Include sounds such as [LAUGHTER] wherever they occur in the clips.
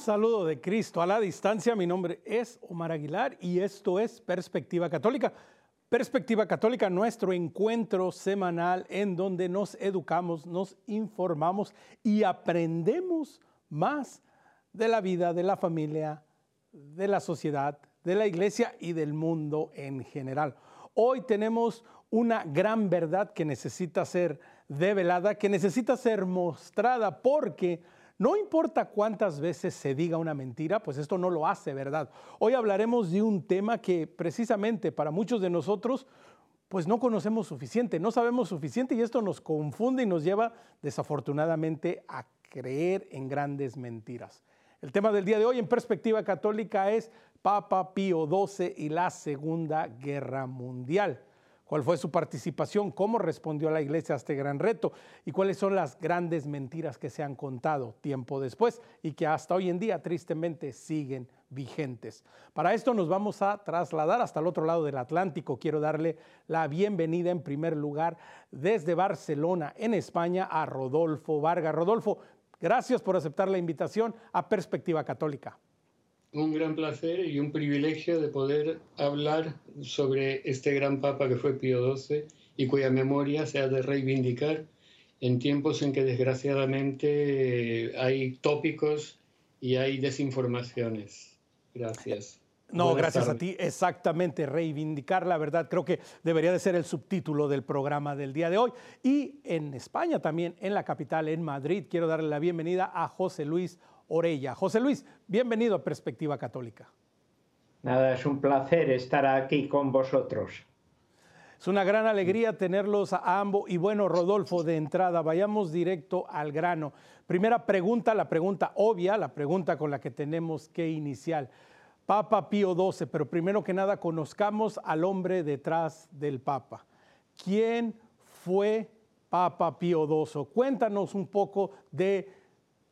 Saludo de Cristo a la distancia, mi nombre es Omar Aguilar y esto es Perspectiva Católica. Perspectiva Católica, nuestro encuentro semanal en donde nos educamos, nos informamos y aprendemos más de la vida, de la familia, de la sociedad, de la iglesia y del mundo en general. Hoy tenemos una gran verdad que necesita ser develada, que necesita ser mostrada porque no importa cuántas veces se diga una mentira, pues esto no lo hace verdad. Hoy hablaremos de un tema que precisamente para muchos de nosotros pues no conocemos suficiente, no sabemos suficiente y esto nos confunde y nos lleva desafortunadamente a creer en grandes mentiras. El tema del día de hoy en perspectiva católica es Papa Pío XII y la Segunda Guerra Mundial cuál fue su participación, cómo respondió la iglesia a este gran reto y cuáles son las grandes mentiras que se han contado tiempo después y que hasta hoy en día tristemente siguen vigentes. Para esto nos vamos a trasladar hasta el otro lado del Atlántico. Quiero darle la bienvenida en primer lugar desde Barcelona, en España, a Rodolfo Vargas. Rodolfo, gracias por aceptar la invitación a Perspectiva Católica un gran placer y un privilegio de poder hablar sobre este gran papa que fue Pío XII y cuya memoria se ha de reivindicar en tiempos en que desgraciadamente hay tópicos y hay desinformaciones. Gracias. No, gracias a ti. Exactamente, reivindicar la verdad. Creo que debería de ser el subtítulo del programa del día de hoy. Y en España también, en la capital, en Madrid, quiero darle la bienvenida a José Luis Orella. José Luis, bienvenido a Perspectiva Católica. Nada, es un placer estar aquí con vosotros. Es una gran alegría tenerlos a ambos. Y bueno, Rodolfo, de entrada, vayamos directo al grano. Primera pregunta, la pregunta obvia, la pregunta con la que tenemos que iniciar. Papa Pío XII, pero primero que nada conozcamos al hombre detrás del Papa. ¿Quién fue Papa Pío XII? Cuéntanos un poco de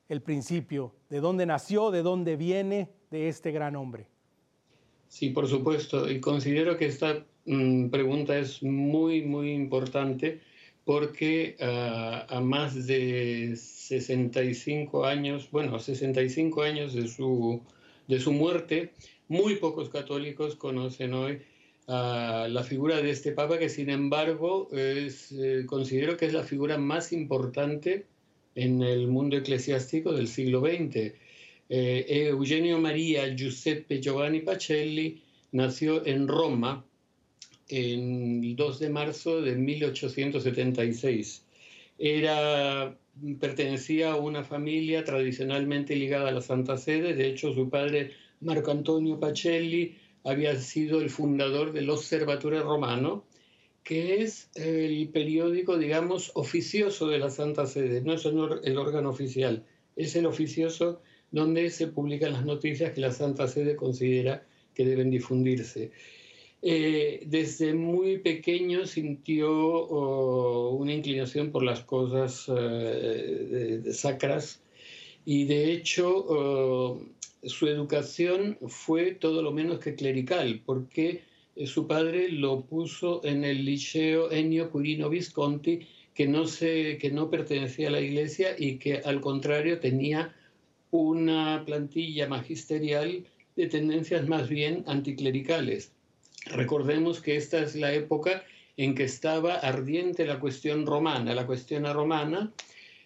el principio, de dónde nació, de dónde viene de este gran hombre. Sí, por supuesto, y considero que esta mm, pregunta es muy, muy importante porque ah, a más de 65 años, bueno, 65 años de su, de su muerte, muy pocos católicos conocen hoy la figura de este Papa, que sin embargo es, eh, considero que es la figura más importante en el mundo eclesiástico del siglo XX. Eh, Eugenio María Giuseppe Giovanni Pacelli nació en Roma el 2 de marzo de 1876. Era, pertenecía a una familia tradicionalmente ligada a la Santa Sede, de hecho su padre Marco Antonio Pacelli había sido el fundador del Observatorio Romano, que es el periódico, digamos, oficioso de la Santa Sede, no es el órgano oficial, es el oficioso donde se publican las noticias que la Santa Sede considera que deben difundirse. Eh, desde muy pequeño sintió oh, una inclinación por las cosas eh, sacras y de hecho oh, su educación fue todo lo menos que clerical, porque su padre lo puso en el liceo Ennio Purino Visconti, que no, se, que no pertenecía a la iglesia y que al contrario tenía una plantilla magisterial de tendencias más bien anticlericales. Recordemos que esta es la época en que estaba ardiente la cuestión romana, la cuestión romana,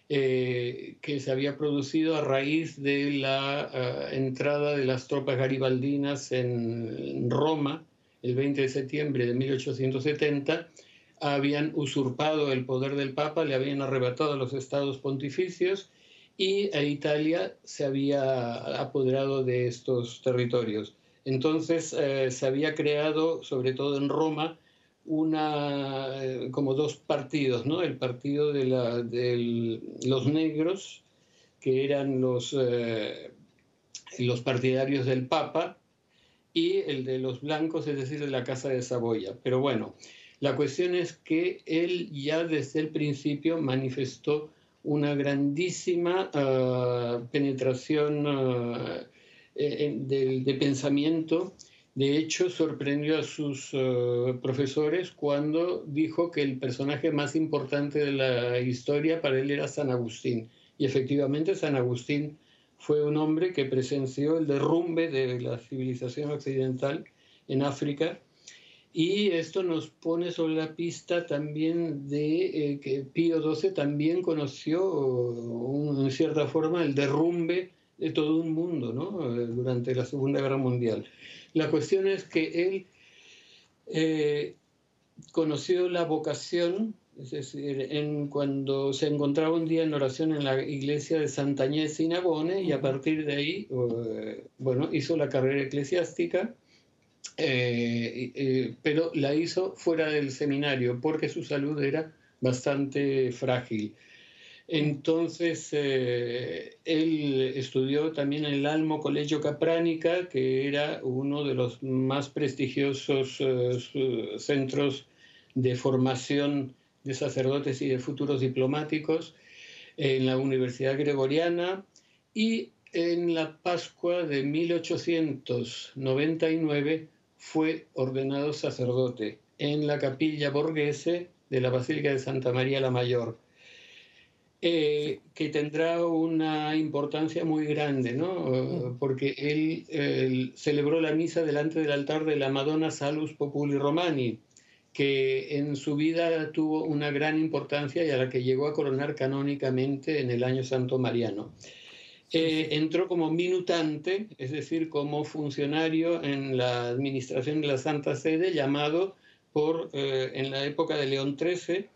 eh, que se había producido a raíz de la eh, entrada de las tropas garibaldinas en Roma el 20 de septiembre de 1870, habían usurpado el poder del Papa, le habían arrebatado los estados pontificios y a Italia se había apoderado de estos territorios. Entonces eh, se había creado, sobre todo en Roma, una, eh, como dos partidos, ¿no? El partido de, los negros, que eran los, eh, los partidarios del Papa, y el de los blancos, es decir, de la Casa de Saboya. Pero bueno, la cuestión es que él ya desde el principio manifestó una grandísima ah, penetración ah, de, pensamiento. De hecho, sorprendió a sus ah, profesores cuando dijo que el personaje más importante de la historia para él era San Agustín. Y efectivamente San Agustín fue un hombre que presenció el derrumbe de la civilización occidental en África y esto nos pone sobre la pista también de eh, que Pío XII también conoció en cierta forma el derrumbe de todo un mundo ¿no? Eh, durante la Segunda Guerra Mundial. La cuestión es que él eh, conoció la vocación, es decir, en, cuando se encontraba un día en oración en la iglesia de Santa Agnès Sinagone y a partir de ahí, bueno, hizo la carrera eclesiástica eh, eh, pero la hizo fuera del seminario porque su salud era bastante frágil. Entonces, eh, él estudió también en el Almo Colegio Capránica, que era uno de los más prestigiosos centros de formación de sacerdotes y de futuros diplomáticos, en la Universidad Gregoriana, y en la Pascua de 1899 fue ordenado sacerdote en la capilla borghese de la Basílica de Santa María la Mayor, eh, que tendrá una importancia muy grande, ¿no? Mm. Porque él, celebró la misa delante del altar de la Madonna Salus Populi Romani, que en su vida tuvo una gran importancia y a la que llegó a coronar canónicamente en el año santo mariano. Eh, entró como minutante, es decir, como funcionario en la administración de la Santa Sede, llamado por, eh, en la época de León XIII,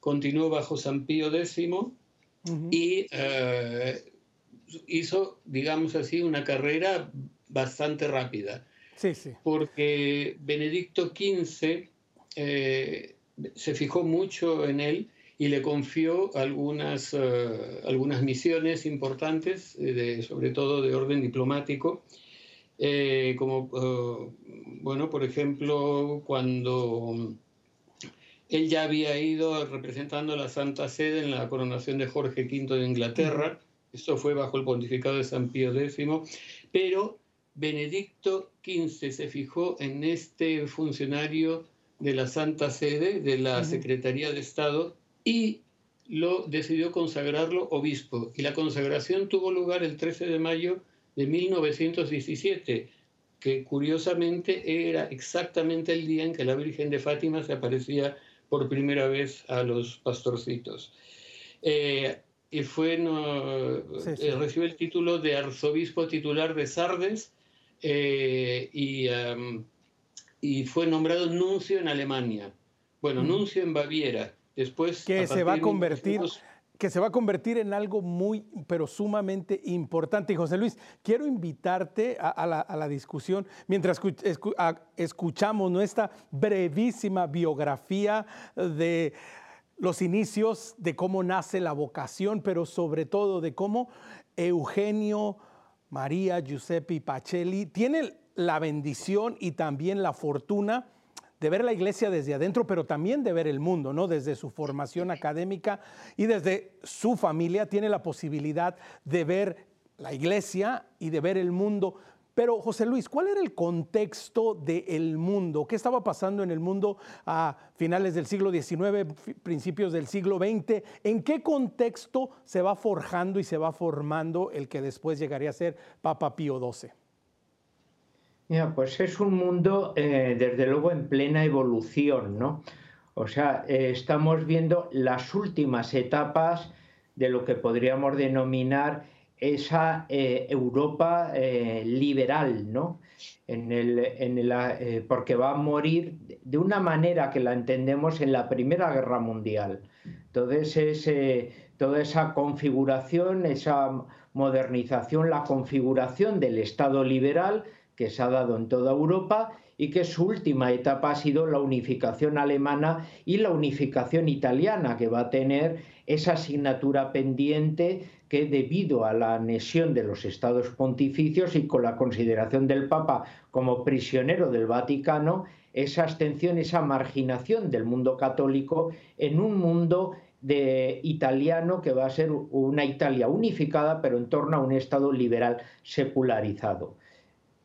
continuó bajo San Pío X y eh, hizo, digamos así, una carrera bastante rápida. Sí, sí. Porque Benedicto XV se fijó mucho en él y le confió algunas, eh, algunas misiones importantes, eh, de, sobre todo de orden diplomático, eh, como, bueno, por ejemplo, cuando él ya había ido representando la Santa Sede en la coronación de Jorge V de Inglaterra, esto fue bajo el pontificado de San Pío X, pero Benedicto XV se fijó en este funcionario de la Santa Sede, de la Secretaría de Estado, y lo decidió consagrarlo obispo. Y la consagración tuvo lugar el 13 de mayo de 1917, que curiosamente era exactamente el día en que la Virgen de Fátima se aparecía por primera vez a los pastorcitos. Eh, y fue, eh, recibió el título de arzobispo titular de Sardes eh, y, y, fue nombrado nuncio en Alemania. Bueno, nuncio en Baviera que se va a convertir que se va a convertir en algo muy, pero sumamente importante. Y José Luis, quiero invitarte a, la, discusión mientras escuchamos nuestra brevísima biografía de los inicios, de cómo nace la vocación, pero sobre todo de cómo Eugenio María Giuseppe Pacelli tiene la bendición y también la fortuna de ver la iglesia desde adentro, pero también de ver el mundo, ¿no? Desde su formación académica y desde su familia tiene la posibilidad de ver la iglesia y de ver el mundo. Pero José Luis, ¿cuál era el contexto del mundo? ¿Qué estaba pasando en el mundo a finales del siglo XIX, principios del siglo XX? ¿En qué contexto se va forjando y se va formando el que después llegaría a ser Papa Pío XII? Mira, pues es un mundo, eh, desde luego, en plena evolución, ¿no? O sea, eh, estamos viendo las últimas etapas de lo que podríamos denominar esa eh, Europa liberal, ¿no? En el, en el, porque va a morir de una manera que la entendemos en la Primera Guerra Mundial. Entonces, es, toda esa configuración, esa modernización, la configuración del Estado liberal, que se ha dado en toda Europa y que su última etapa ha sido la unificación alemana y la unificación italiana, que va a tener esa asignatura pendiente que debido a la anexión de los estados pontificios y con la consideración del Papa como prisionero del Vaticano, esa abstención, esa marginación del mundo católico en un mundo de italiano que va a ser una Italia unificada, pero en torno a un Estado liberal secularizado.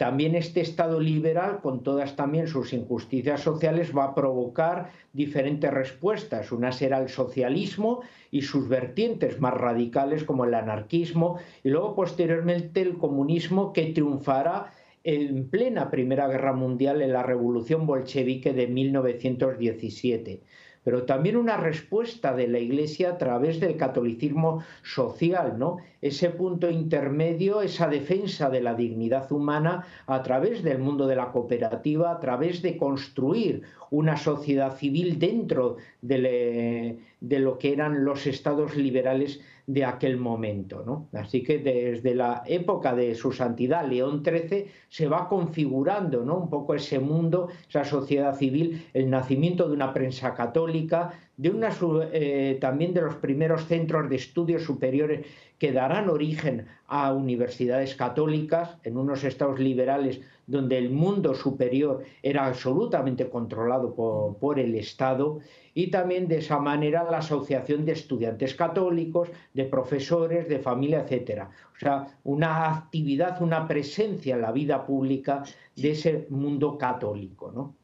También este Estado liberal, con todas también sus injusticias sociales, va a provocar diferentes respuestas. Una será el socialismo y sus vertientes más radicales como el anarquismo y luego posteriormente el comunismo que triunfará en plena Primera Guerra Mundial en la Revolución Bolchevique de 1917 pero también una respuesta de la Iglesia a través del catolicismo social, ¿no? Ese punto intermedio, esa defensa de la dignidad humana a través del mundo de la cooperativa, a través de construir una sociedad civil dentro de, lo que eran los estados liberales de aquel momento. ¿no? Así que desde la época de su santidad León XIII se va configurando ¿no? un poco ese mundo, esa sociedad civil, el nacimiento de una prensa católica, de una, eh, también de los primeros centros de estudios superiores que darán origen a universidades católicas en unos estados liberales donde el mundo superior era absolutamente controlado por, el Estado y también de esa manera la asociación de estudiantes católicos, de profesores, de familia, etcétera. O sea, una actividad, una presencia en la vida pública de ese mundo católico, ¿no?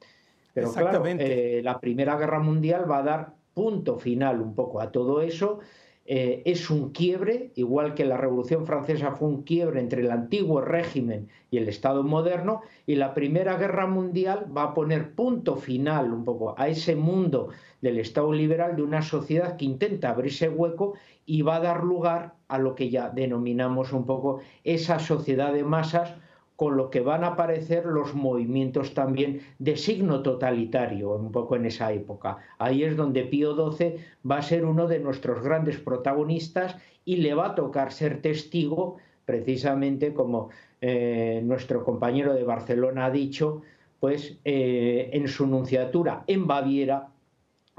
Pero claro, eh, la Primera Guerra Mundial va a dar punto final un poco a todo eso eh, es un quiebre, igual que la Revolución Francesa fue un quiebre entre el antiguo régimen y el Estado moderno, y la Primera Guerra Mundial va a poner punto final un poco a ese mundo del Estado liberal de una sociedad que intenta abrirse hueco y va a dar lugar a lo que ya denominamos un poco esa sociedad de masas con lo que van a aparecer los movimientos también de signo totalitario, un poco en esa época. Ahí es donde Pío XII va a ser uno de nuestros grandes protagonistas y le va a tocar ser testigo, precisamente como eh, nuestro compañero de Barcelona ha dicho, pues eh, en su nunciatura en Baviera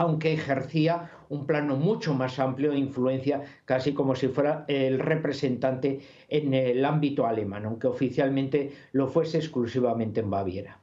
aunque ejercía un plano mucho más amplio de influencia, casi como si fuera el representante en el ámbito alemán, aunque oficialmente lo fuese exclusivamente en Baviera.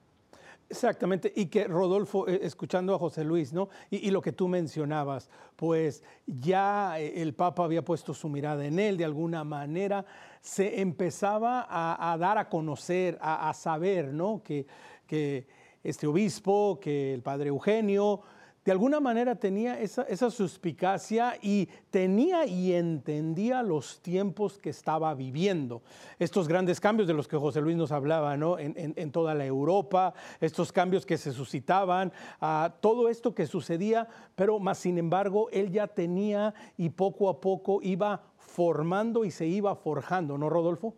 Exactamente, y que Rodolfo, eh, escuchando a José Luis, ¿no? Y, lo que tú mencionabas, pues ya eh, el Papa había puesto su mirada en él, de alguna manera se empezaba a, dar a conocer, a, saber, ¿no? Que, que este obispo, que el padre Eugenio, de alguna manera tenía esa, suspicacia y tenía y entendía los tiempos que estaba viviendo. Estos grandes cambios de los que José Luis nos hablaba ¿no? en, toda la Europa, estos cambios que se suscitaban, ah, todo esto que sucedía, pero más sin embargo él ya tenía y poco a poco iba formando y se iba forjando, ¿no, Rodolfo?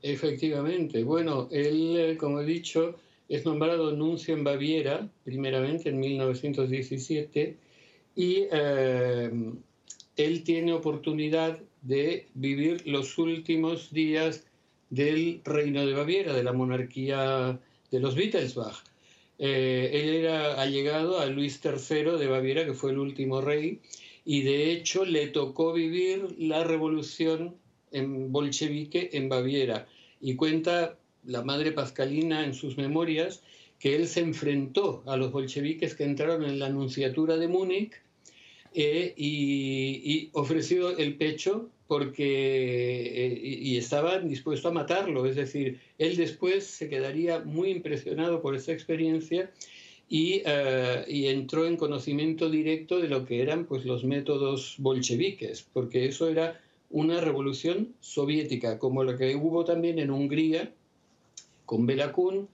Efectivamente. Bueno, él, eh, como he dicho, es nombrado nuncio en Baviera, primeramente en 1917, y eh, él tiene oportunidad de vivir los últimos días del reino de Baviera, de la monarquía de los Wittelsbach. Eh, él era allegado a Luis III de Baviera, que fue el último rey, y de hecho le tocó vivir la revolución en bolchevique en Baviera. Y cuenta la madre Pascalina en sus memorias que él se enfrentó a los bolcheviques que entraron en la Anunciatura de Múnich eh, y, ofreció el pecho porque eh, y estaba dispuesto a matarlo. Es decir, él después se quedaría muy impresionado por esa experiencia y, eh, y, entró en conocimiento directo de lo que eran pues, los métodos bolcheviques, porque eso era una revolución soviética, como la que hubo también en Hungría con Belacún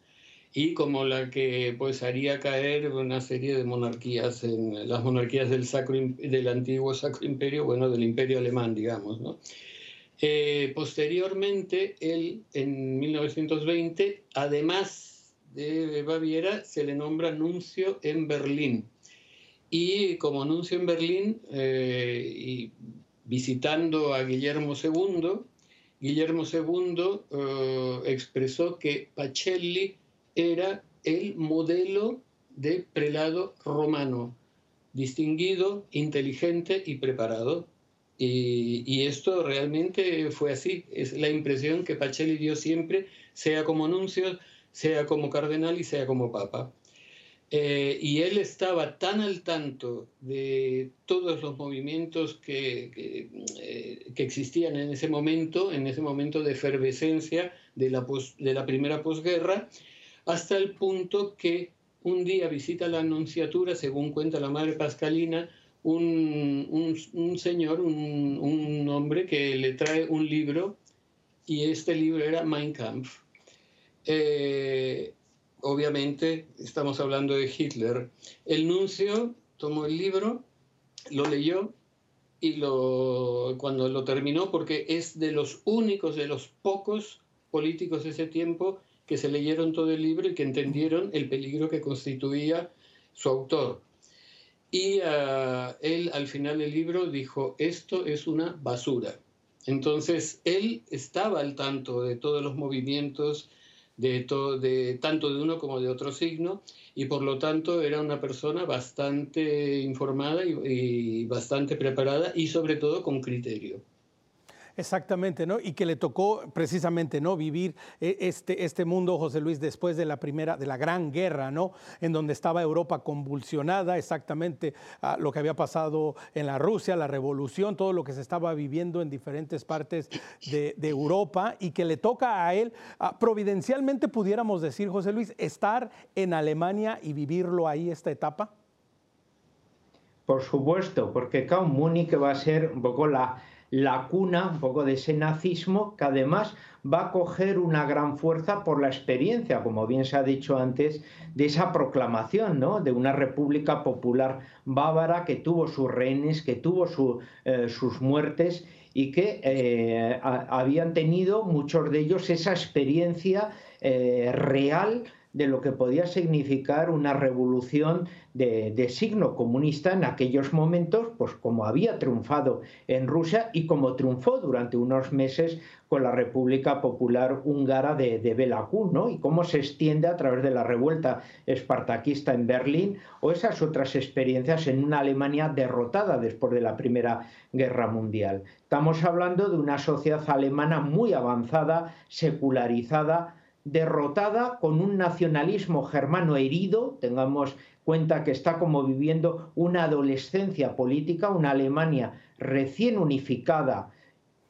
y como la que pues haría caer una serie de monarquías en las monarquías del sacro del antiguo sacro imperio bueno del imperio alemán digamos ¿no? Eh, posteriormente él en 1920 además de Baviera se le nombra nuncio en Berlín y como nuncio en Berlín eh, visitando a Guillermo II Guillermo II eh, expresó que Pacelli era el modelo de prelado romano, distinguido, inteligente y preparado. Y, esto realmente fue así. Es la impresión que Pacelli dio siempre, sea como nuncio, sea como cardenal y sea como papa. Eh, y él estaba tan al tanto de todos los movimientos que, que, eh, existían en ese momento, en ese momento de efervescencia de la, de la primera posguerra, hasta el punto que un día visita la Anunciatura, según cuenta la Madre Pascalina, un, un, señor, un, un, hombre que le trae un libro y este libro era Mein Kampf. Eh, obviamente estamos hablando de Hitler. El nuncio tomó el libro, lo leyó y cuando lo terminó, porque es de los únicos, de los pocos políticos de ese tiempo que se leyeron todo el libro y que entendieron el peligro que constituía su autor. Y ah, él al final del libro dijo, esto es una basura. Entonces él estaba al tanto de todos los movimientos, de, todo, de tanto de uno como de otro signo, y por lo tanto era una persona bastante informada y bastante preparada y sobre todo con criterio. Exactamente, ¿no? Y que le tocó precisamente, ¿no? Vivir eh, este, este mundo, José Luis, después de la primera, de la gran guerra, ¿no? En donde estaba Europa convulsionada, exactamente lo que había pasado en la Rusia, la revolución, todo lo que se estaba viviendo en diferentes partes de, Europa y que le toca a él, providencialmente pudiéramos decir, José Luis, estar en Alemania y vivirlo ahí esta etapa. Por supuesto, porque Múnich va a ser un poco la la cuna un poco de ese nazismo que además va a coger una gran fuerza por la experiencia, como bien se ha dicho antes, de esa proclamación ¿no? de una república popular bávara que tuvo sus rehenes, que tuvo eh, sus muertes y que eh, habían tenido muchos de ellos esa experiencia eh, real de lo que podía significar una revolución de, signo comunista en aquellos momentos, pues como había triunfado en Rusia y como triunfó durante unos meses con la República Popular Húngara de, de ¿no? Y cómo se extiende a través de la revuelta espartaquista en Berlín o esas otras experiencias en una Alemania derrotada después de la Primera Guerra Mundial. Estamos hablando de una sociedad alemana muy avanzada, secularizada, derrotada con un nacionalismo germano herido, tengamos cuenta que está como viviendo una adolescencia política, una Alemania recién unificada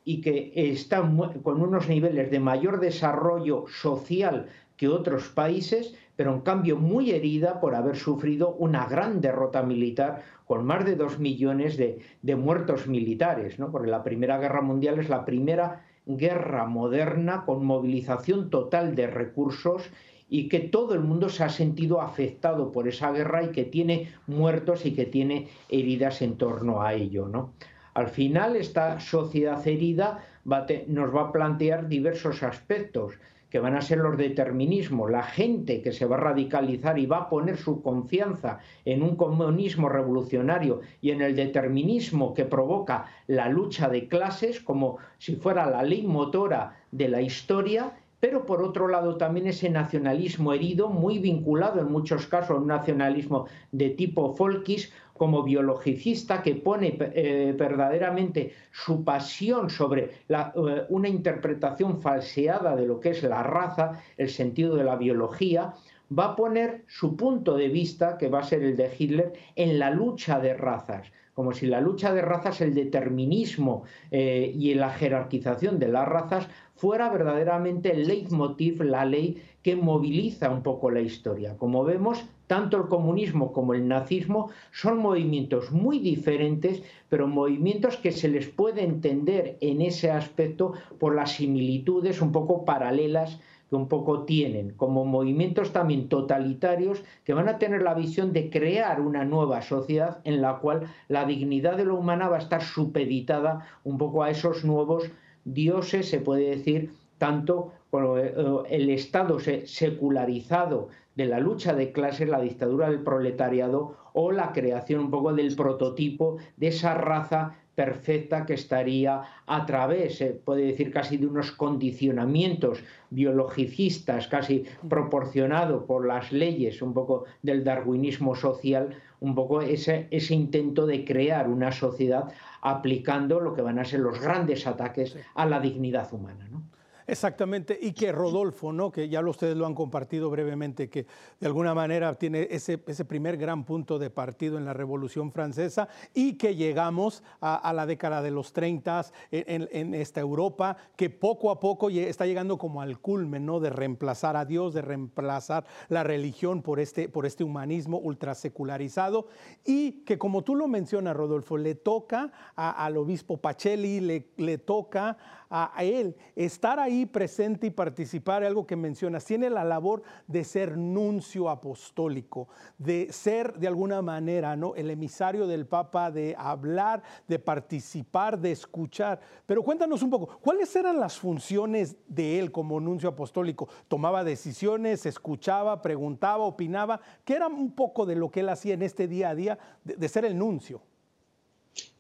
y que está con unos niveles de mayor desarrollo social que otros países, pero en cambio muy herida por haber sufrido una gran derrota militar con más de dos millones de, muertos militares, ¿no? porque la Primera Guerra Mundial es la primera guerra moderna con movilización total de recursos y que todo el mundo se ha sentido afectado por esa guerra y que tiene muertos y que tiene heridas en torno a ello. ¿no? Al final, esta sociedad herida nos va a plantear diversos aspectos que van a ser los determinismos, la gente que se va a radicalizar y va a poner su confianza en un comunismo revolucionario y en el determinismo que provoca la lucha de clases como si fuera la ley motora de la historia, pero por otro lado también ese nacionalismo herido, muy vinculado en muchos casos a un nacionalismo de tipo folkis, como biologicista que pone eh, verdaderamente su pasión sobre eh, una interpretación falseada de lo que es la raza, el sentido de la biología, va a poner su punto de vista, que va a ser el de Hitler, en la lucha de razas como si la lucha de razas, el determinismo eh, y la jerarquización de las razas fuera verdaderamente el leitmotiv, la ley que moviliza un poco la historia. Como vemos, tanto el comunismo como el nazismo son movimientos muy diferentes, pero movimientos que se les puede entender en ese aspecto por las similitudes un poco paralelas que un poco tienen, como movimientos también totalitarios que van a tener la visión de crear una nueva sociedad en la cual la dignidad de lo humana va a estar supeditada un poco a esos nuevos dioses, se puede decir, tanto eh, el Estado secularizado de la lucha de clases, la dictadura del proletariado o la creación un poco del prototipo de esa raza perfecta que estaría a través, se puede decir casi de unos condicionamientos biologicistas, casi proporcionado por las leyes un poco del darwinismo social, un poco ese, ese intento de crear una sociedad aplicando lo que van a ser los grandes ataques a la dignidad humana. ¿no? Exactamente, y que Rodolfo, ¿no? que ya ustedes lo han compartido brevemente, que de alguna manera tiene ese, ese primer gran punto de partido en la Revolución Francesa y que llegamos a, la década de los 30 en, esta Europa, que poco a poco está llegando como al culmen ¿no? de reemplazar a Dios, de reemplazar la religión por este, por este humanismo ultrasecularizado y que como tú lo mencionas, Rodolfo, le toca al obispo Pacelli, le, le toca a, él estar ahí presente y participar, algo que mencionas, tiene la labor de ser nuncio apostólico, de ser de alguna manera ¿no? el emisario del Papa, de hablar, de participar, de escuchar. Pero cuéntanos un poco, ¿cuáles eran las funciones de él como nuncio apostólico? ¿Tomaba decisiones, escuchaba, preguntaba, opinaba? ¿Qué era un poco de lo que él hacía en este día a día de ser el nuncio?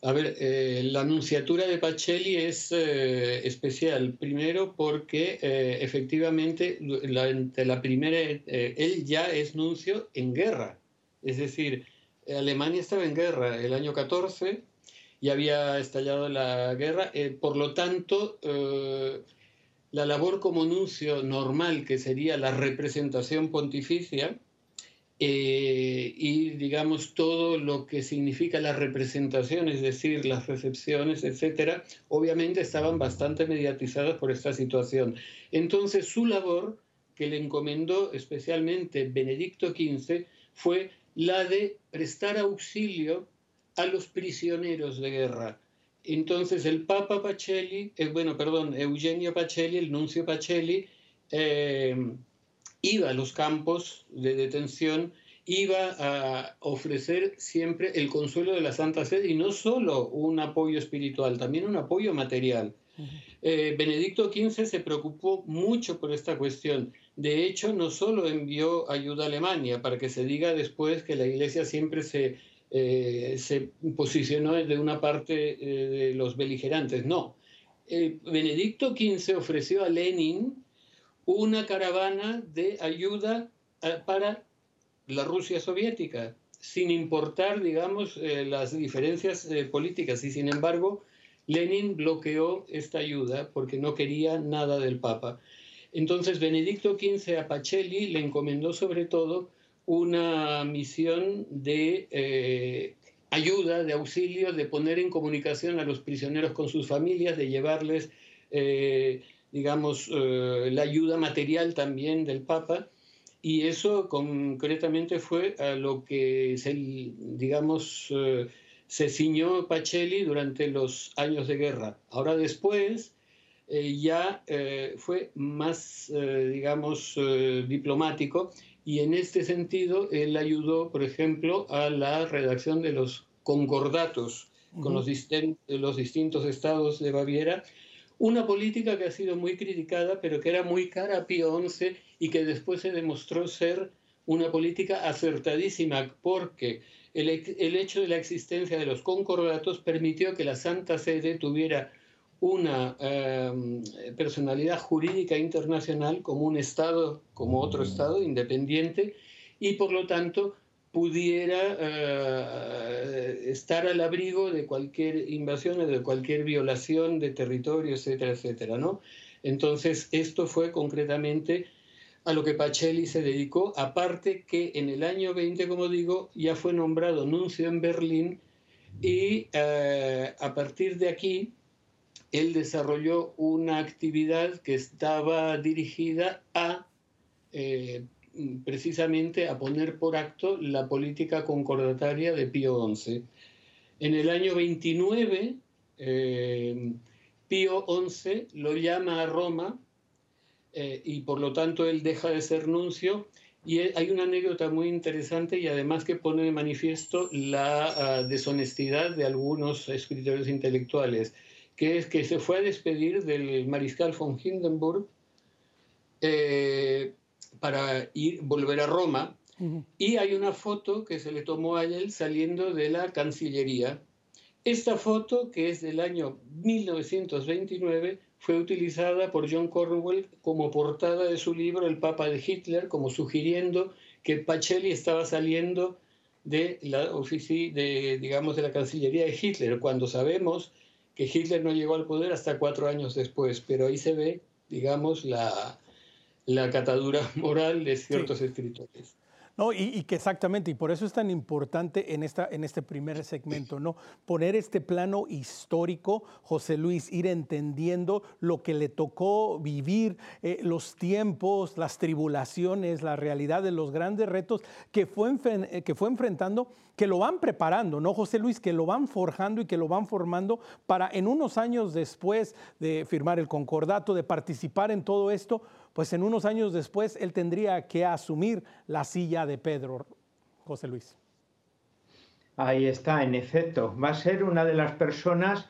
A ver, eh, la anunciatura de Pacelli es eh, especial, primero porque eh, efectivamente la, la primera, él ya es nuncio en guerra, es decir, Alemania estaba en guerra el año 14 y había estallado la guerra, por lo tanto, la labor como nuncio normal, que sería la representación pontificia, eh, y digamos todo lo que significa la representación, es decir, las recepciones, etcétera, obviamente estaban bastante mediatizadas por esta situación. Entonces su labor, que le encomendó especialmente Benedicto XV, fue la de prestar auxilio a los prisioneros de guerra. Entonces el Papa Pacelli, eh, bueno, perdón, Eugenio Pacelli, el nuncio Pacelli, eh, iba a los campos de detención, iba a ofrecer siempre el consuelo de la Santa Sede y no solo un apoyo espiritual, también un apoyo material. Eh, Benedicto XV se preocupó mucho por esta cuestión. De hecho, no solo envió ayuda a Alemania, para que se diga después que la Iglesia siempre se, eh, se posicionó de una parte eh, de los beligerantes, no. Benedicto XV ofreció a Lenin una caravana de ayuda eh, para la Rusia soviética, sin importar, digamos, eh, las diferencias eh, políticas. Y sin embargo, Lenin bloqueó esta ayuda porque no quería nada del Papa. Entonces, Benedicto XV a Pacelli le encomendó sobre todo una misión de ayuda, de auxilio, de poner en comunicación a los prisioneros con sus familias, de llevarles digamos, eh, la ayuda material también del Papa, y eso concretamente fue a lo que se, digamos, eh, se ciñó Pacelli durante los años de guerra. Ahora después eh, ya fue más, digamos, diplomático y en este sentido él ayudó, por ejemplo, a la redacción de los concordatos con los, los distintos estados de Baviera una política que ha sido muy criticada, pero que era muy cara a Pío XI y que después se demostró ser una política acertadísima porque el, hecho de la existencia de los concordatos permitió que la Santa Sede tuviera una em, personalidad jurídica internacional como un Estado, como otro Estado independiente y por lo tanto pudiera eh, estar al abrigo de cualquier invasión o de cualquier violación de territorio, etcétera, etcétera, ¿no? Entonces, esto fue concretamente a lo que Pacelli se dedicó, aparte que en el año 20, como digo, ya fue nombrado nuncio en Berlín y eh, a partir de aquí él desarrolló una actividad que estaba dirigida a eh, precisamente a poner por acto la política concordataria de Pío XI. En el año 29, eh, Pío XI lo llama a Roma eh, y por lo tanto él deja de ser nuncio. Y hay una anécdota muy interesante y además que pone de manifiesto la ah, deshonestidad de algunos escritores intelectuales, que es que se fue a despedir del mariscal von Hindenburg eh, para ir, volver a Roma. Y hay una foto que se le tomó a él saliendo de la Cancillería. Esta foto, que es del año 1929, fue utilizada por John Cornwell como portada de su libro El Papa de Hitler, como sugiriendo que Pacelli estaba saliendo de la oficina, de, digamos, de la Cancillería de Hitler, cuando sabemos que Hitler no llegó al poder hasta cuatro años después, pero ahí se ve digamos, la, la catadura [LAUGHS] moral de ciertos escritores. No, y, que exactamente, y por eso es tan importante en, esta, en este primer segmento, ¿no? Poner este plano histórico, José Luis, ir entendiendo lo que le tocó vivir, eh, los tiempos, las tribulaciones, la realidad de los grandes retos que fue, eh, que fue enfrentando, que lo van preparando, ¿no, José Luis? Que lo van forjando y que lo van formando para en unos años después de firmar el concordato, de participar en todo esto, pues en unos años después él tendría que asumir la silla de Pedro, José Luis. Ahí está, en efecto. Va a ser una de las personas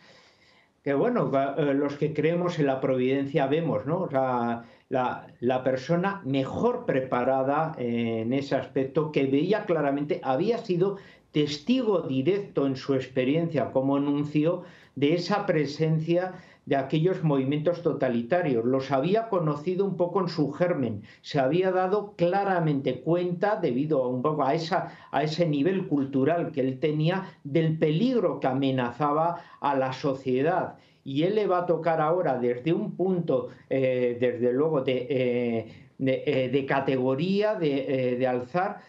que, bueno, eh, los que creemos en la providencia vemos, ¿no? O sea, la, la, persona mejor preparada en ese aspecto, que veía claramente, había sido testigo directo en su experiencia como nuncio de esa presencia de aquellos movimientos totalitarios. Los había conocido un poco en su germen, se había dado claramente cuenta, debido a un poco a, esa, a ese nivel cultural que él tenía, del peligro que amenazaba a la sociedad. Y él le va a tocar ahora desde un punto, eh, desde luego, de, eh, eh, de, categoría, de, de alzar,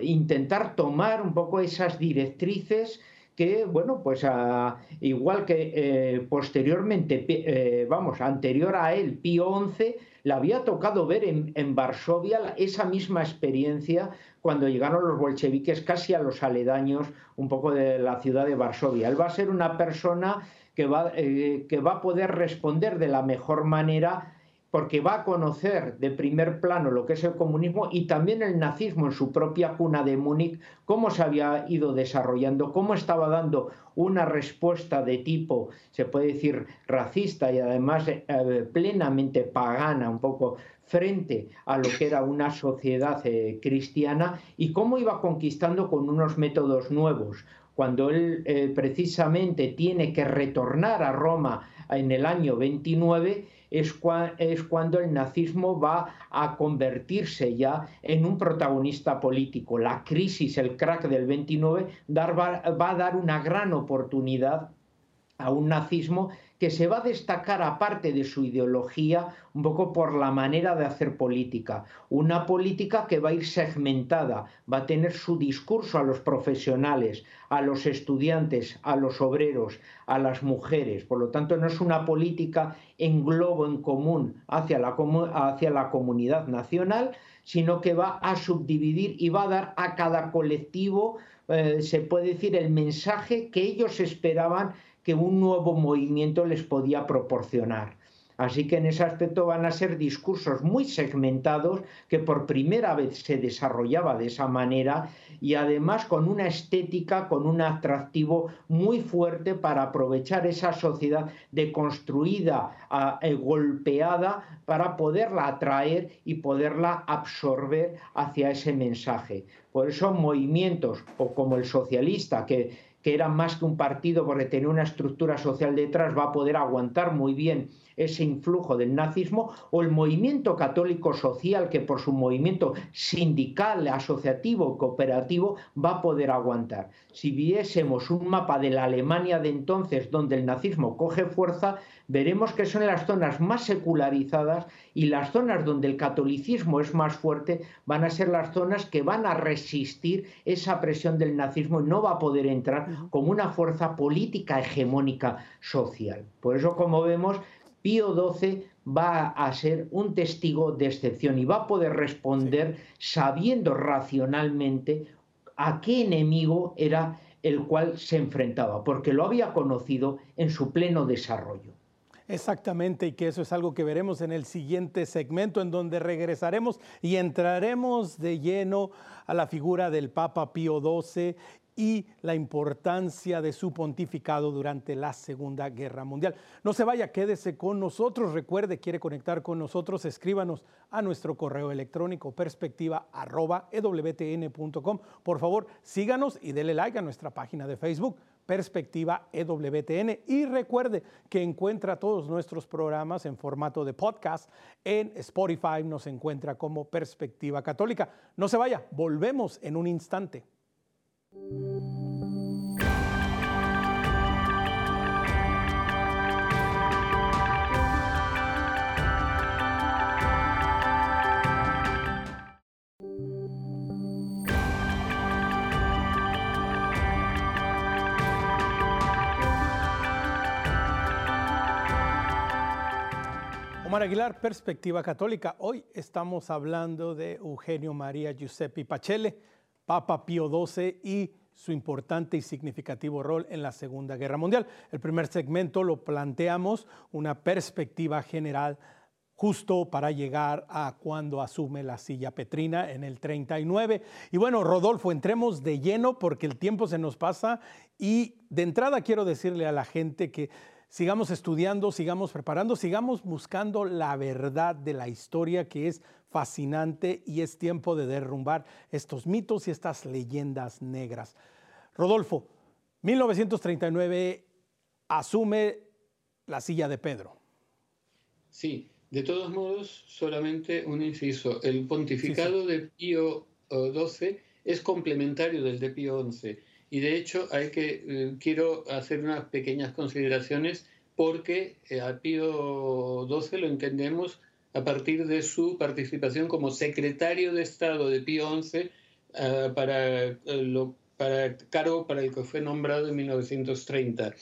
intentar tomar un poco esas directrices que, bueno, pues igual que eh, posteriormente, eh, vamos, anterior a él, Pío XI, le había tocado ver en, en, Varsovia esa misma experiencia cuando llegaron los bolcheviques casi a los aledaños un poco de la ciudad de Varsovia. Él va a ser una persona que va, eh, que va a poder responder de la mejor manera porque va a conocer de primer plano lo que es el comunismo y también el nazismo en su propia cuna de Múnich, cómo se había ido desarrollando, cómo estaba dando una respuesta de tipo, se puede decir, racista y además eh, plenamente pagana, un poco frente a lo que era una sociedad eh, cristiana y cómo iba conquistando con unos métodos nuevos. Cuando él eh, precisamente tiene que retornar a Roma en el año 29, es, cuando el nazismo va a convertirse ya en un protagonista político. La crisis, el crack del 29, va a dar una gran oportunidad a un nazismo que se va a destacar aparte de su ideología un poco por la manera de hacer política. Una política que va a ir segmentada, va a tener su discurso a los profesionales, a los estudiantes, a los obreros, a las mujeres. Por lo tanto, no es una política en globo en común hacia la, hacia la comunidad nacional, sino que va a subdividir y va a dar a cada colectivo, eh, se puede decir, el mensaje que ellos esperaban que un nuevo movimiento les podía proporcionar. Así que en ese aspecto van a ser discursos muy segmentados que por primera vez se desarrollaba de esa manera y además con una estética, con un atractivo muy fuerte para aprovechar esa sociedad deconstruida, eh, golpeada, para poderla atraer y poderla absorber hacia ese mensaje. Por eso movimientos o como el socialista que que era más que un partido porque tenía una estructura social detrás, va a poder aguantar muy bien ese influjo del nazismo, o el movimiento católico social que por su movimiento sindical, asociativo, cooperativo, va a poder aguantar. Si viésemos un mapa de la Alemania de entonces donde el nazismo coge fuerza, veremos que son las zonas más secularizadas y las zonas donde el catolicismo es más fuerte van a ser las zonas que van a resistir esa presión del nazismo y no va a poder entrar como una fuerza política hegemónica social. Por eso, como vemos, Pío XII va a ser un testigo de excepción y va a poder responder sabiendo racionalmente a qué enemigo era el cual se enfrentaba, porque lo había conocido en su pleno desarrollo. Exactamente, y que eso es algo que veremos en el siguiente segmento, en donde regresaremos y entraremos de lleno a la figura del Papa Pío XII y la importancia de su pontificado durante la Segunda Guerra Mundial. No se vaya, quédese con nosotros. Recuerde, quiere conectar con nosotros, escríbanos a nuestro correo electrónico perspectiva.ewtn.com. Por favor, síganos y dele like a nuestra página de Facebook Perspectiva EWTN. Y recuerde que encuentra todos nuestros programas en formato de podcast en Spotify, nos encuentra como Perspectiva Católica. No se vaya, volvemos en un instante. Omar Aguilar, Perspectiva Católica. Hoy estamos hablando de Eugenio María Giuseppe Pachele, Papa Pío XII y su importante y significativo rol en la Segunda Guerra Mundial. El primer segmento lo planteamos una perspectiva general justo para llegar a cuando asume la silla petrina en el 39. Y bueno, Rodolfo, entremos de lleno porque el tiempo se nos pasa y de entrada quiero decirle a la gente que sigamos estudiando, sigamos preparando, sigamos buscando la verdad de la historia que es fascinante y es tiempo de derrumbar estos mitos y estas leyendas negras. Rodolfo, 1939 asume la silla de Pedro. Sí, de todos modos, solamente un inciso. El pontificado de Pío XII es complementario del de Pío XI y de hecho hay que, eh, quiero hacer unas pequeñas consideraciones porque eh, a Pío XII lo entendemos a partir de su participación como secretario de Estado de Pío XI eh, para, lo, para cargo para el que fue nombrado en 1930.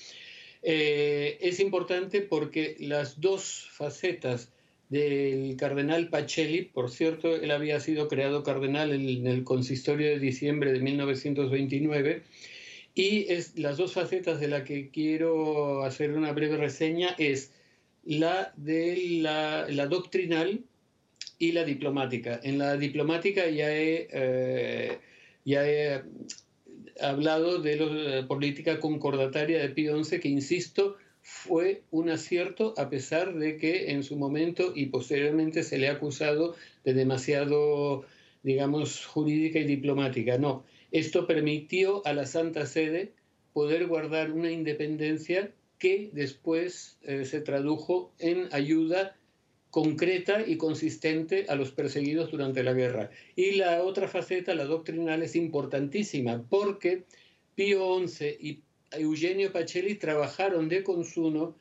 es importante porque las dos facetas del cardenal Pacelli, por cierto, él había sido creado cardenal en el consistorio de diciembre de 1929, y es, las dos facetas de las que quiero hacer una breve reseña es la de la, doctrinal y la diplomática. En la diplomática ya he, eh, ya he hablado de la política concordataria de Pío XI, que insisto, fue un acierto a pesar de que en su momento y posteriormente se le ha acusado de demasiado, digamos, jurídica y diplomática. No, esto permitió a la Santa Sede poder guardar una independencia que después eh, se tradujo en ayuda concreta y consistente a los perseguidos durante la guerra. Y la otra faceta, la doctrinal, es importantísima porque Pío XI y Eugenio Pacelli trabajaron de consuno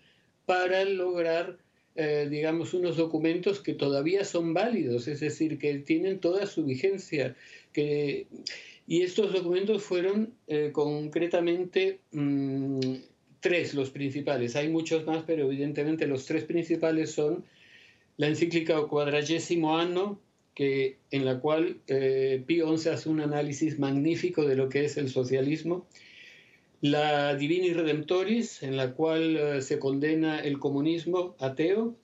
para lograr, eh, digamos, unos documentos que todavía son válidos, es decir, que tienen toda su vigencia. Que, y estos documentos fueron eh, concretamente mm, tres los principales. Hay muchos más, pero evidentemente los tres principales son la encíclica Cuadragésimo Anno, que, en la cual eh, Pío XI hace un análisis magnífico de lo que es el socialismo la Divini Redemptoris, en la cual eh, se condena el comunismo ateo,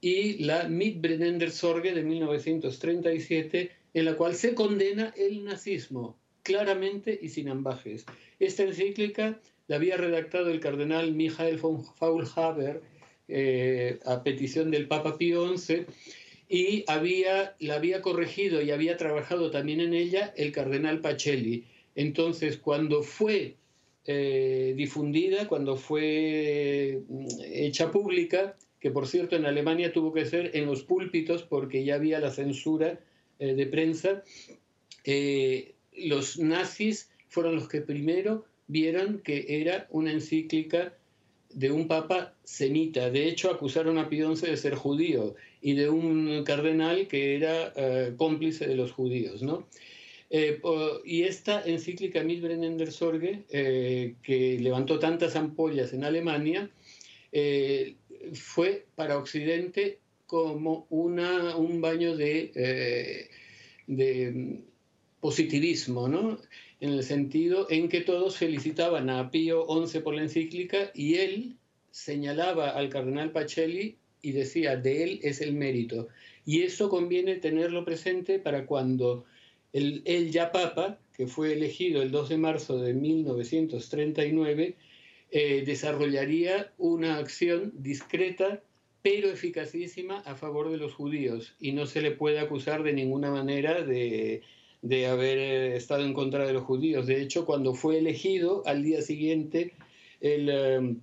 y la Mitbrennender Sorge de 1937, en la cual se condena el nazismo, claramente y sin ambajes. Esta encíclica la había redactado el cardenal Michael von Faulhaber eh, a petición del Papa Pío XI y había, la había corregido y había trabajado también en ella el cardenal Pacelli. Entonces, cuando fue eh, difundida, cuando fue mm, hecha pública, que por cierto en Alemania tuvo que ser en los púlpitos porque ya había la censura eh, de prensa, los nazis fueron los que primero vieron que era una encíclica de un papa semita. De hecho, acusaron a Pío XI de ser judío y de un cardenal que era cómplice de los judíos. ¿no? Eh, y esta encíclica Milbrennender Sorge, eh, que levantó tantas ampollas en Alemania, eh, fue para Occidente como una, un baño de, de positivismo, ¿no? En el sentido en que todos felicitaban a Pío XI por la encíclica y él señalaba al cardenal Pacelli y decía, de él es el mérito. Y eso conviene tenerlo presente para cuando el, ya Papa, que fue elegido el 2 de marzo de 1939, eh, desarrollaría una acción discreta pero eficacísima a favor de los judíos y no se le puede acusar de ninguna manera de, haber eh, estado en contra de los judíos. De hecho, cuando fue elegido, al día siguiente, el um,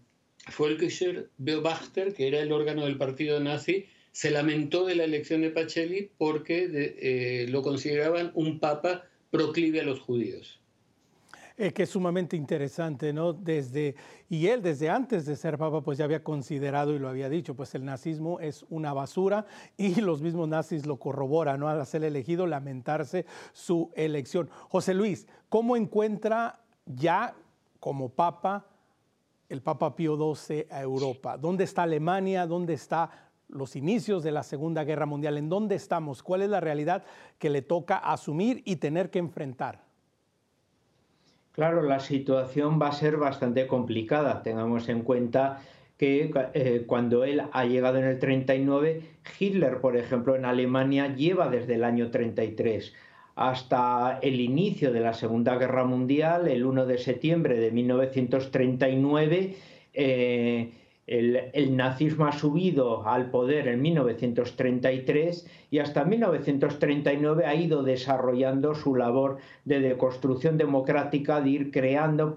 Volkischer Beobachter, que era el órgano del partido nazi, se lamentó de la elección de Pacelli porque eh, lo consideraban un papa proclive a los judíos. Eh, que es sumamente interesante, ¿no? Desde, y él desde antes de ser papa, pues ya había considerado y lo había dicho, pues el nazismo es una basura y [LAUGHS] los mismos nazis lo corroboran, ¿no? Al ser elegido, lamentarse su elección. José Luis, ¿cómo encuentra ya como papa el Papa Pío XII a Europa? ¿Dónde está Alemania? ¿Dónde está los inicios de la Segunda Guerra Mundial. ¿En dónde estamos? ¿Cuál es la realidad que le toca asumir y tener que enfrentar? Claro, la situación va a ser bastante complicada. Tengamos en cuenta que eh, cuando él ha llegado en el 39, Hitler, por ejemplo, en Alemania lleva desde el año 33 hasta el inicio de la Segunda Guerra Mundial, el 1 de septiembre de 1939, el, nazismo ha subido al poder en 1933 y hasta 1939 ha ido desarrollando su labor de deconstrucción democrática, de ir creando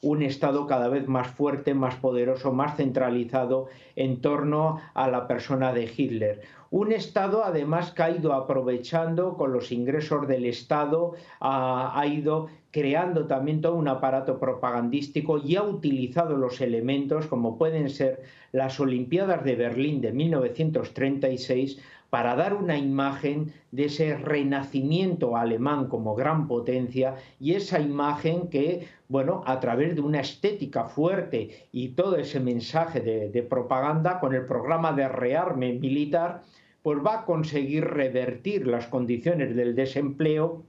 un Estado cada vez más fuerte, más poderoso, más centralizado en torno a la persona de Hitler. Un Estado además que ha ido aprovechando con los ingresos del Estado, ha, ido creando también todo un aparato propagandístico y ha utilizado los elementos como pueden ser las Olimpiadas de Berlín de 1936 para dar una imagen de ese renacimiento alemán como gran potencia y esa imagen que, bueno, a través de una estética fuerte y todo ese mensaje de, de propaganda con el programa de rearme militar, pues va a conseguir revertir las condiciones del desempleo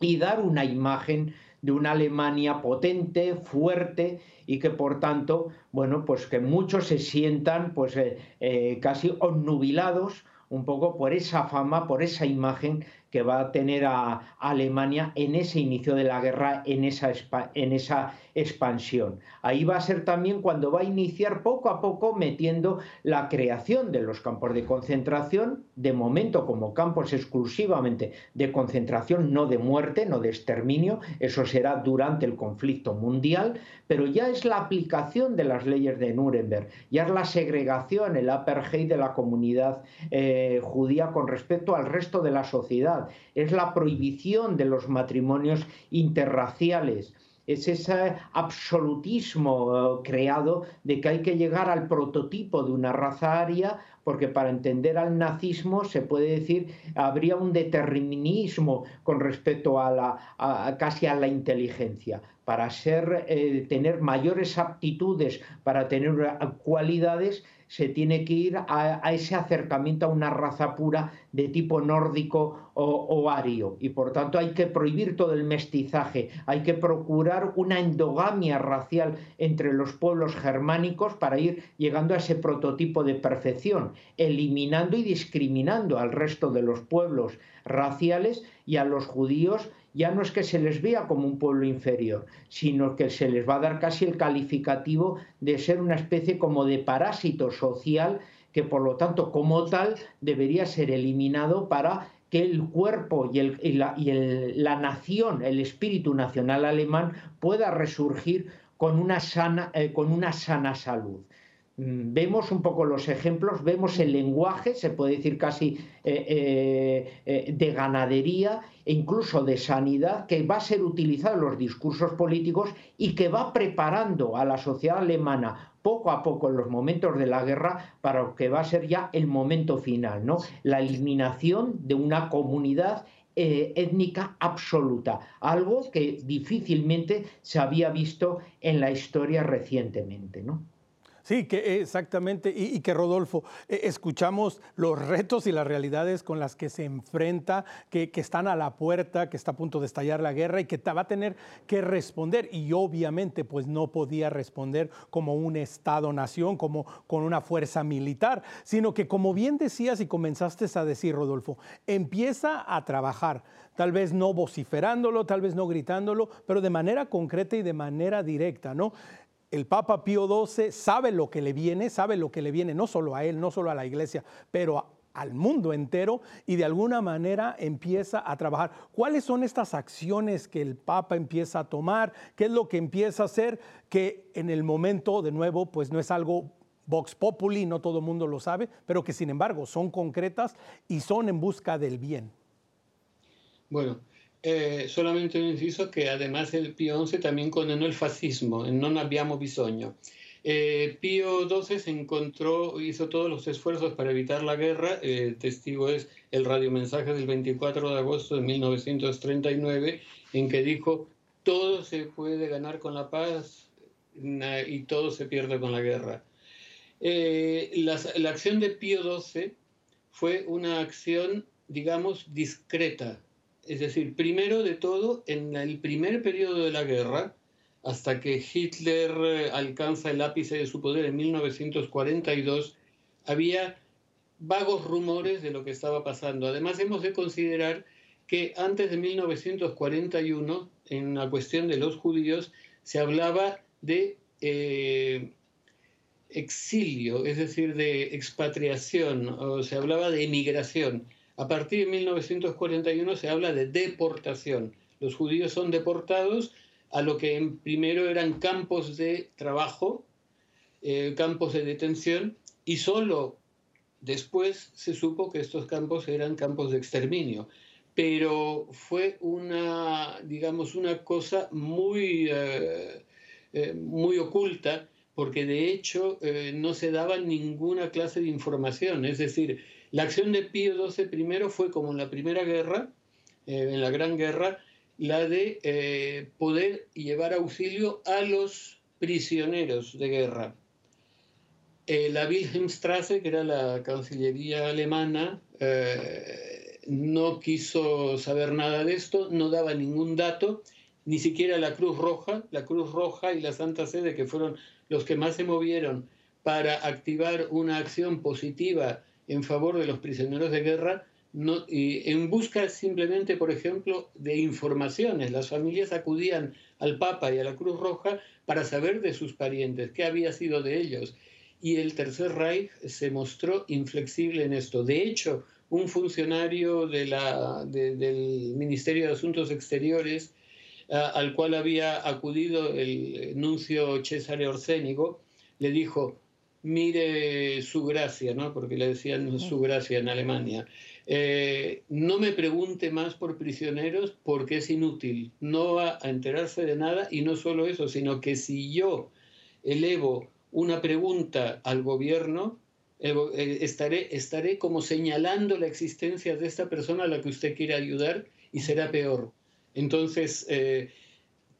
y dar una imagen de una Alemania potente, fuerte y que por tanto, bueno, pues que muchos se sientan pues eh, eh, casi onnubilados un poco por esa fama, por esa imagen que va a tener a Alemania en ese inicio de la guerra, en esa, expansión. Ahí va a ser también cuando va a iniciar poco a poco metiendo la creación de los campos de concentración, de momento como campos exclusivamente de concentración, no de muerte, no de exterminio, eso será durante el conflicto mundial, pero ya es la aplicación de las leyes de Nuremberg, ya es la segregación, el apartheid de la comunidad eh, judía con respecto al resto de la sociedad, es la prohibición de los matrimonios interraciales es ese absolutismo eh, creado de que hay que llegar al prototipo de una raza aria, porque para entender al nazismo se puede decir habría un determinismo con respecto a la casi a la inteligencia. Para ser, eh, tener mayores aptitudes, para tener cualidades, se tiene que ir a, ese acercamiento a una raza pura de tipo nórdico o, ario. Y por tanto hay que prohibir todo el mestizaje, hay que procurar una endogamia racial entre los pueblos germánicos para ir llegando a ese prototipo de perfección, eliminando y discriminando al resto de los pueblos raciales y a los judíos ya no es que se les vea como un pueblo inferior, sino que se les va a dar casi el calificativo de ser una especie como de parásito social que por lo tanto como tal debería ser eliminado para que el cuerpo y, la, nación, el espíritu nacional alemán pueda resurgir con una sana, eh, con una sana salud. Mm, vemos un poco los ejemplos, vemos el lenguaje, se puede decir casi eh, eh, eh, de ganadería e incluso de sanidad, que va a ser utilizado en los discursos políticos y que va preparando a la sociedad alemana poco a poco en los momentos de la guerra para lo que va a ser ya el momento final, ¿no? La eliminación de una comunidad étnica absoluta, algo que difícilmente se había visto en la historia recientemente, ¿no? Sí, que exactamente, y, que Rodolfo, eh, escuchamos los retos y las realidades con las que se enfrenta, que, están a la puerta, que está a punto de estallar la guerra y que va a tener que responder. Y obviamente, pues no podía responder como un Estado-nación, como con una fuerza militar, sino que como bien decías y comenzaste a decir, Rodolfo, empieza a trabajar, tal vez no vociferándolo, tal vez no gritándolo, pero de manera concreta y de manera directa, ¿no? El Papa Pío XII sabe lo que le viene, sabe lo que le viene no solo a él, no solo a la iglesia, pero al mundo entero y de alguna manera empieza a trabajar. ¿Cuáles son estas acciones que el Papa empieza a tomar? ¿Qué es lo que empieza a hacer? Que en el momento, de nuevo, pues no es algo vox populi, no todo el mundo lo sabe, pero que sin embargo son concretas y son en busca del bien. Bueno, eh, solamente un inciso que además el Pío XI también condenó el fascismo, en Non abbiamo bisogno. Eh, Pío XII se encontró, hizo todos los esfuerzos para evitar la guerra, el testigo es el radiomensaje del 24 de agosto de 1939, en que dijo, todo se puede ganar con la paz y todo se pierde con la guerra. eh, la, acción de Pío XII fue una acción, digamos, discreta. Es decir, primero de todo, en el primer periodo de la guerra, hasta que Hitler eh, alcanza el ápice de su poder en 1942, había vagos rumores de lo que estaba pasando. Además, hemos de considerar que antes de 1941, en la cuestión de los judíos, se hablaba de eh, exilio, es decir, de expatriación, o se hablaba de emigración. A partir de 1941 se habla de deportación. Los judíos son deportados a lo que primero eran campos de trabajo, eh, campos de detención, y solo después se supo que estos campos eran campos de exterminio. Pero fue una, digamos, una cosa muy, eh, eh, muy oculta, porque de hecho no se daba ninguna clase de información. Es decir, la acción de Pío XII primero fue como en la Primera Guerra, en la Gran Guerra, la de eh, poder llevar auxilio a los prisioneros de guerra. Eh, la Wilhelmstrasse, que era la Cancillería alemana, eh, no quiso saber nada de esto, no daba ningún dato, ni siquiera la Cruz Roja, la Cruz Roja y la Santa Sede, que fueron los que más se movieron para activar una acción positiva en favor de los prisioneros de guerra, en busca simplemente, por ejemplo, de informaciones. Las familias acudían al Papa y a la Cruz Roja para saber de sus parientes, qué había sido de ellos. Y el Tercer Reich se mostró inflexible en esto. De hecho, un funcionario del Ministerio de Asuntos Exteriores, al cual había acudido el nuncio Cesare Orcénigo, le dijo, mire su gracia, ¿no? porque le decían su gracia en Alemania. Eh, no me pregunte más por prisioneros porque es inútil, no va a enterarse de nada y no solo eso, sino que si yo elevo una pregunta al gobierno, eh, estaré, estaré como señalando la existencia de esta persona a la que usted quiere ayudar y será peor. Entonces, eh,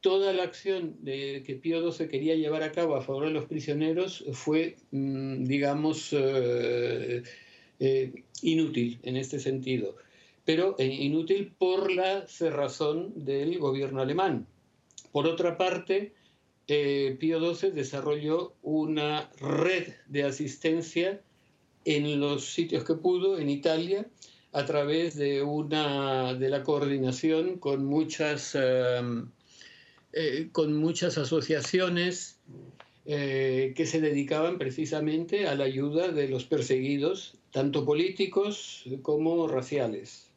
toda la acción que Pío XII quería llevar a cabo a favor de los prisioneros fue, mm, digamos, eh, inútil en este sentido, pero eh, inútil por la cerrazón del gobierno alemán. Por otra parte, eh, Pío XII desarrolló una red de asistencia en los sitios que pudo en Italia a través de una de la coordinación con muchas con muchas asociaciones que se dedicaban precisamente a la ayuda de los perseguidos tanto políticos como raciales.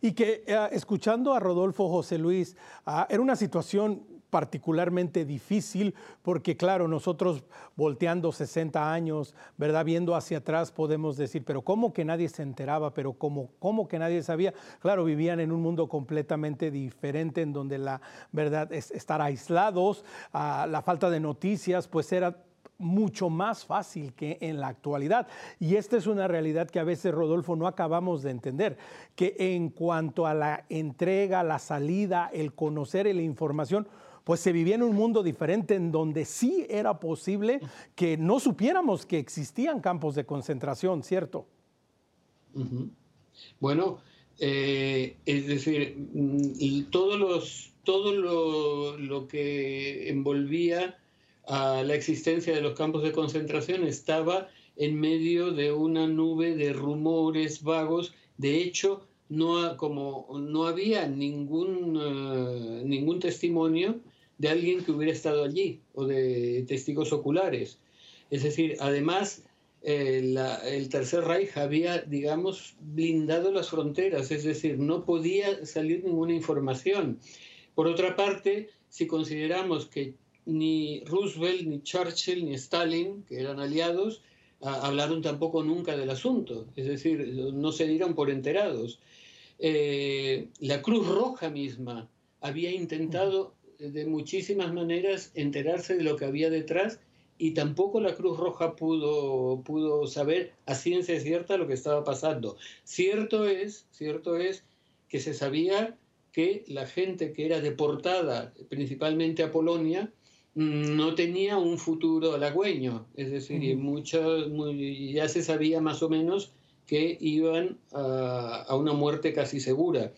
Y que eh, escuchando a Rodolfo José Luis, ah, era una situación particularmente difícil porque claro, nosotros volteando 60 años, ¿verdad? Viendo hacia atrás podemos decir, pero ¿cómo que nadie se enteraba? Pero ¿cómo, cómo que nadie sabía? Claro, vivían en un mundo completamente diferente en donde la verdad es estar aislados, ah, la falta de noticias, pues era mucho más fácil que en la actualidad. Y esta es una realidad que a veces, Rodolfo, no acabamos de entender, que en cuanto a la entrega, la salida, el conocer la información, pues se vivía en un mundo diferente en donde sí era posible que no supiéramos que existían campos de concentración, ¿cierto? Bueno, eh, es decir, mm, todos los, todo lo, que envolvía a la existencia de los campos de concentración estaba en medio de una nube de rumores vagos. De hecho, no, como no había ningún, eh, ningún testimonio de alguien que hubiera estado allí o de testigos oculares. Es decir, además, eh, el Tercer Reich había, digamos, blindado las fronteras, es decir, no podía salir ninguna información. Por otra parte, si consideramos que ni Roosevelt, ni Churchill, ni Stalin, que eran aliados, hablaron tampoco nunca del asunto, es decir, no se dieron por enterados. Eh, la Cruz Roja misma había intentado de muchísimas maneras enterarse de lo que había detrás y tampoco la Cruz Roja pudo, pudo saber a ciencia cierta lo que estaba pasando. Cierto es, cierto es que se sabía que la gente que era deportada principalmente a Polonia mm, no tenía un futuro halagüeño, es decir, ya se sabía más o menos que iban a, a, una muerte casi segura.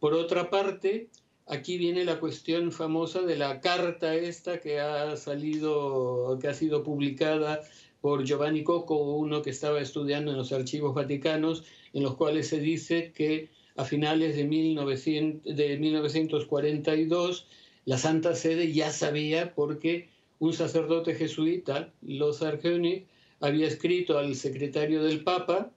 Por otra parte, aquí viene la cuestión famosa de la carta esta que ha salido, que ha sido publicada por Giovanni Cocco, uno que estaba estudiando en los archivos vaticanos, en los cuales se dice que a finales de, 1900, de 1942 la Santa Sede ya sabía porque un sacerdote jesuita, Lothar König, había escrito al secretario del Papa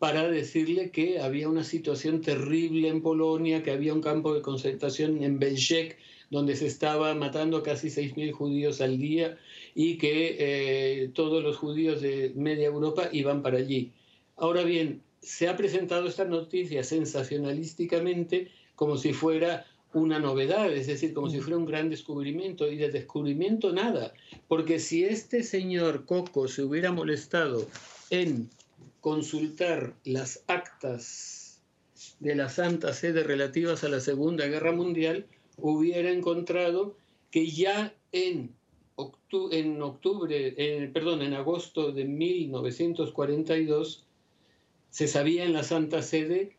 para decirle que había una situación terrible en Polonia, que había un campo de concentración en Belzec, donde se estaba matando casi 6.000 judíos al día y que eh, todos los judíos de media Europa iban para allí. Ahora bien, se ha presentado esta noticia sensacionalísticamente como si fuera una novedad, es decir, como si fuera un gran descubrimiento, y de descubrimiento nada, porque si este señor Coco se hubiera molestado en consultar las actas de la Santa Sede relativas a la Segunda Guerra Mundial, hubiera encontrado que ya en octubre, en perdón, en agosto de 1942 se sabía en la Santa Sede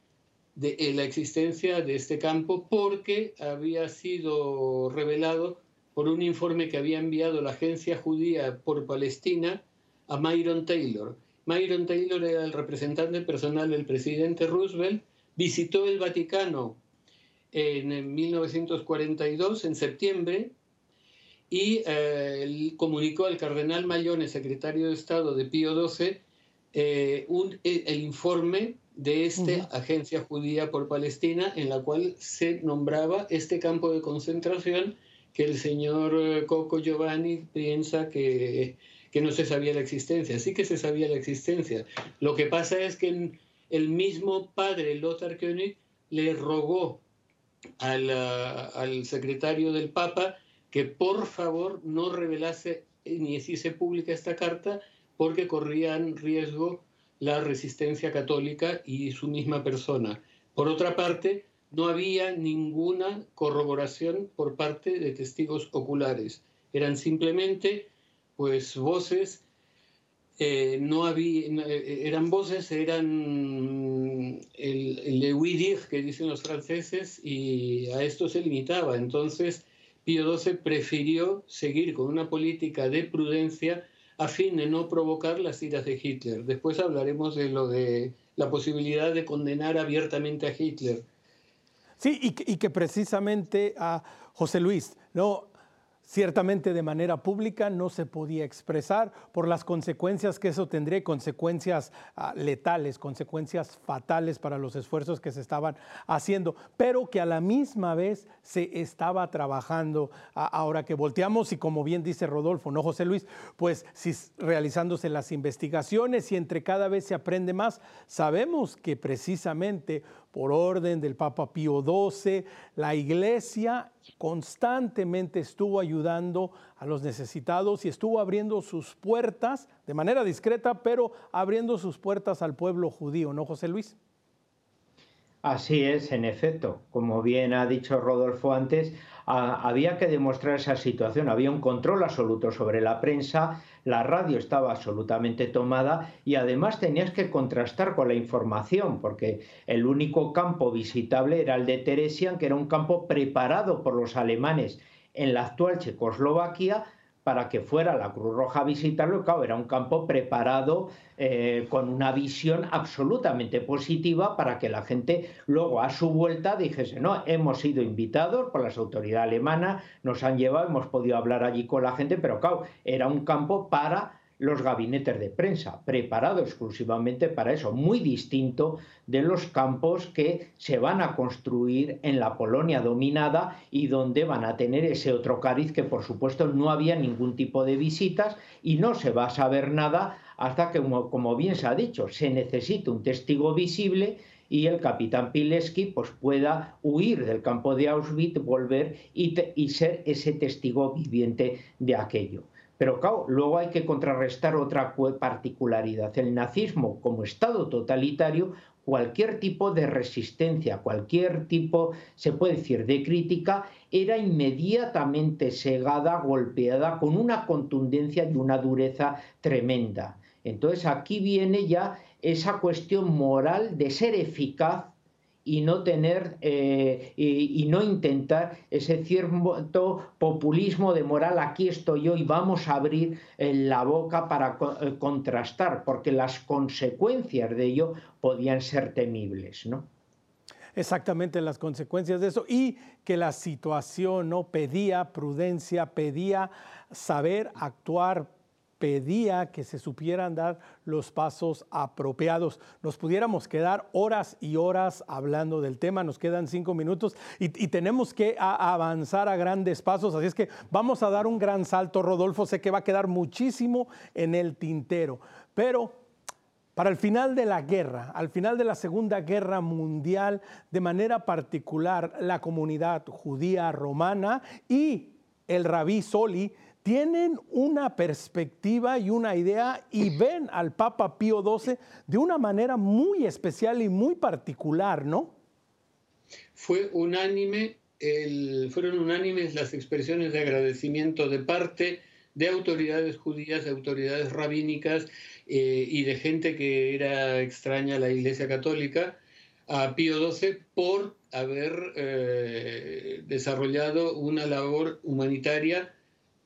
de eh, la existencia de este campo porque había sido revelado por un informe que había enviado la agencia judía por Palestina a Myron Taylor. Myron Taylor era el representante personal del presidente Roosevelt, visitó el Vaticano en 1942, en septiembre, y eh, comunicó al cardenal Mayone, secretario de Estado de Pío XII, eh, el informe de esta agencia judía por Palestina, en la cual se nombraba este campo de concentración que el señor eh, Coco Giovanni piensa que, que no se sabía la existencia. Sí que se sabía la existencia. Lo que pasa es que el mismo padre, Lothar König, le rogó al, al secretario del Papa que por favor no revelase ni hiciese pública esta carta porque corrían riesgo la resistencia católica y su misma persona. Por otra parte, no había ninguna corroboración por parte de testigos oculares. Eran simplemente pues voces, eh, no había, eh, eran voces, eran el, el que dicen los franceses y a esto se limitaba. Entonces, Pío XII prefirió seguir con una política de prudencia a fin de no provocar las iras de Hitler. Después hablaremos de lo de la posibilidad de condenar abiertamente a Hitler. Sí, y que, y que precisamente a José Luis, ¿no? Ciertamente de manera pública no se podía expresar por las consecuencias que eso tendría, consecuencias ah, letales, consecuencias fatales para los esfuerzos que se estaban haciendo, pero que a la misma vez se estaba trabajando. Ah, ahora que volteamos y como bien dice Rodolfo, ¿no, José Luis? Pues si realizándose las investigaciones y entre cada vez se aprende más, sabemos que precisamente por orden del Papa Pío XII, la iglesia constantemente estuvo ayudando a los necesitados y estuvo abriendo sus puertas de manera discreta, pero abriendo sus puertas al pueblo judío, ¿no, José Luis? Así es, en efecto. Como bien ha dicho Rodolfo antes, había que demostrar esa situación. Había un control absoluto sobre la prensa, la radio estaba absolutamente tomada y además tenías que contrastar con la información, porque el único campo visitable era el de Teresian, que era un campo preparado por los alemanes en la actual Checoslovaquia para que fuera la Cruz Roja a visitarlo. Claro, era un campo preparado eh, con una visión absolutamente positiva para que la gente luego a su vuelta dijese, no, hemos sido invitados por las autoridades alemanas, nos han llevado, hemos podido hablar allí con la gente, pero claro, era un campo para los gabinetes de prensa, preparado exclusivamente para eso, muy distinto de los campos que se van a construir en la Polonia dominada y donde van a tener ese otro cariz que por supuesto no había ningún tipo de visitas y no se va a saber nada hasta que, como, bien se ha dicho, se necesita un testigo visible y el capitán Pileski pues, pueda huir del campo de Auschwitz, volver y ser ese testigo viviente de aquello. Pero claro, luego hay que contrarrestar otra particularidad. El nazismo como Estado totalitario cualquier tipo de resistencia, cualquier tipo, se puede decir, de crítica, era inmediatamente segada, golpeada con una contundencia y una dureza tremenda. Entonces aquí viene ya esa cuestión moral de ser eficaz y no tener eh, y, no intentar ese cierto populismo de moral aquí estoy yo y vamos a abrir eh, la boca para eh, contrastar porque las consecuencias de ello podían ser temibles no exactamente las consecuencias de eso y que la situación no pedía prudencia pedía saber actuar pedía que se supieran dar los pasos apropiados. Nos pudiéramos quedar horas y horas hablando del tema, nos quedan cinco minutos y, tenemos que avanzar a grandes pasos, así es que vamos a dar un gran salto, Rodolfo, sé que va a quedar muchísimo en el tintero, pero para el final de la guerra, al final de la Segunda Guerra Mundial, de manera particular la comunidad judía romana y el rabí Soli tienen una perspectiva y una idea y ven al Papa Pío XII de una manera muy especial y muy particular, ¿no? Fue unánime, fueron unánimes las expresiones de agradecimiento de parte de autoridades judías, de autoridades rabínicas eh, y de gente que era extraña a la Iglesia Católica, a Pío XII por haber eh, desarrollado una labor humanitaria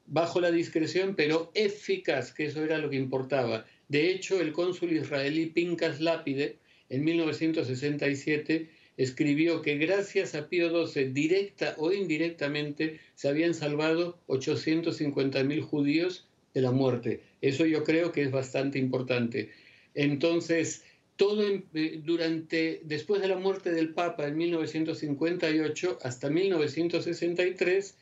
bajo la discreción, pero eficaz, que eso era lo que importaba. De hecho, el cónsul israelí Pincas Lápide, en 1967, escribió que gracias a Pío XII, directa o indirectamente, se habían salvado 850.000 judíos de la muerte. Eso yo creo que es bastante importante. Entonces, todo eh, durante, después de la muerte del Papa en 1958 hasta 1963,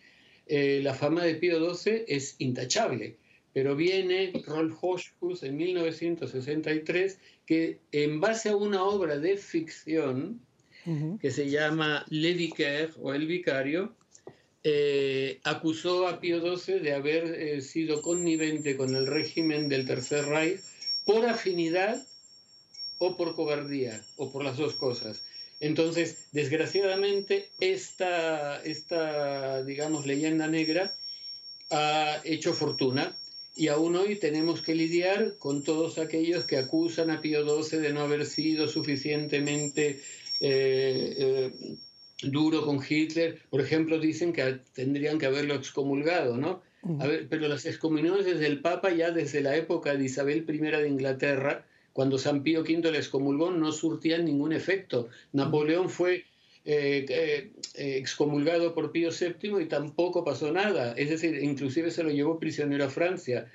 eh, la fama de Pío XII es intachable, pero viene Rolf Hochhuss en 1963 que en base a una obra de ficción que se llama Le Vicaire o El Vicario, eh, acusó a Pío XII de haber eh, sido connivente con el régimen del Tercer Reich por afinidad o por cobardía, o por las dos cosas. Entonces, desgraciadamente, esta, esta, digamos, leyenda negra ha hecho fortuna y aún hoy tenemos que lidiar con todos aquellos que acusan a Pío XII de no haber sido suficientemente eh, eh, duro con Hitler. Por ejemplo, dicen que tendrían que haberlo excomulgado, ¿no? pero las excomuniones desde el Papa, ya desde la época de Isabel I de Inglaterra, cuando San Pío V les excomulgó no surtían ningún efecto. Napoleón fue eh, eh, excomulgado por Pío VII y tampoco pasó nada. Es decir, inclusive se lo llevó prisionero a Francia.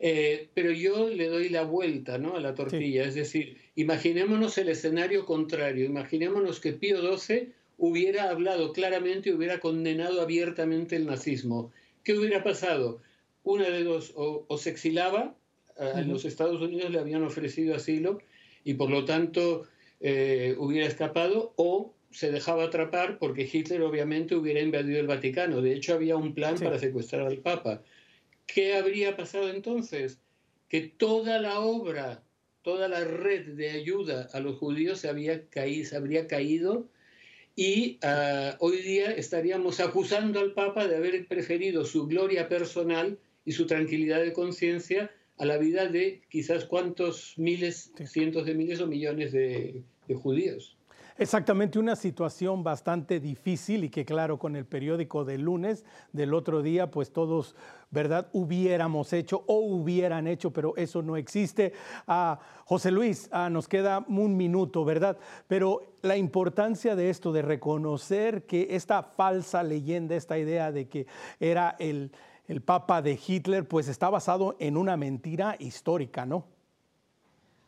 Eh, pero yo le doy la vuelta ¿no? a la tortilla. Es decir, imaginémonos el escenario contrario. Imaginémonos que Pío XII hubiera hablado claramente y hubiera condenado abiertamente el nazismo. ¿Qué hubiera pasado? Una de dos, o se exilaba en los Estados Unidos le habían ofrecido asilo y por lo tanto eh, hubiera escapado o se dejaba atrapar porque Hitler obviamente hubiera invadido el Vaticano. De hecho, había un plan para secuestrar al Papa. ¿Qué habría pasado entonces? Que toda la obra, toda la red de ayuda a los judíos se, había caído, se habría caído y ah, hoy día estaríamos acusando al Papa de haber preferido su gloria personal y su tranquilidad de conciencia a la vida de quizás cuántos miles, cientos de miles o millones de, judíos. Exactamente, una situación bastante difícil y que claro, con el periódico del lunes del otro día, pues todos, ¿verdad? Hubiéramos hecho o hubieran hecho, pero eso no existe. Ah, José Luis, ah, nos queda un minuto, ¿verdad? Pero la importancia de esto, de reconocer que esta falsa leyenda, esta idea de que era el el Papa de Hitler, pues está basado en una mentira histórica, ¿no?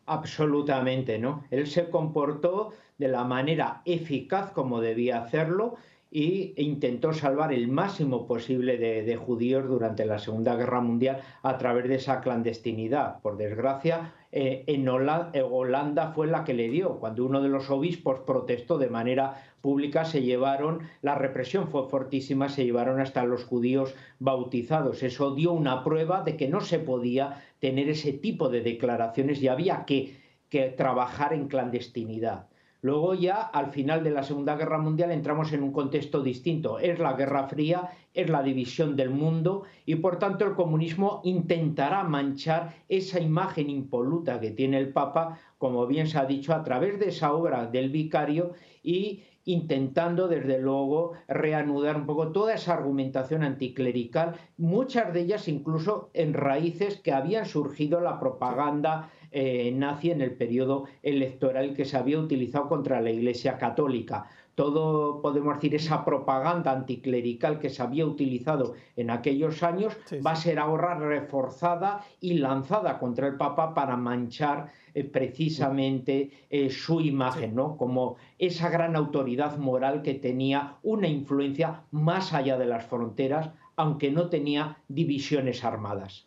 Absolutamente, ¿no? Él se comportó de la manera eficaz como debía hacerlo e intentó salvar el máximo posible de, judíos durante la Segunda Guerra Mundial a través de esa clandestinidad. Por desgracia, eh, en eh, Holanda, fue la que le dio. Cuando uno de los obispos protestó de manera pública, se llevaron, la represión fue fortísima, se llevaron hasta los judíos bautizados. Eso dio una prueba de que no se podía tener ese tipo de declaraciones y había que, que trabajar en clandestinidad. Luego ya al final de la Segunda Guerra Mundial entramos en un contexto distinto. Es la Guerra Fría, es la división del mundo y por tanto el comunismo intentará manchar esa imagen impoluta que tiene el Papa, como bien se ha dicho, a través de esa obra del vicario y intentando desde luego reanudar un poco toda esa argumentación anticlerical, muchas de ellas incluso en raíces que habían surgido la propaganda eh, nazi en el periodo electoral que se había utilizado contra la Iglesia Católica. Todo, podemos decir, esa propaganda anticlerical que se había utilizado en aquellos años va a ser ahora reforzada y lanzada contra el Papa para manchar eh, precisamente eh, su imagen, ¿no? Como esa gran autoridad moral que tenía una influencia más allá de las fronteras, aunque no tenía divisiones armadas.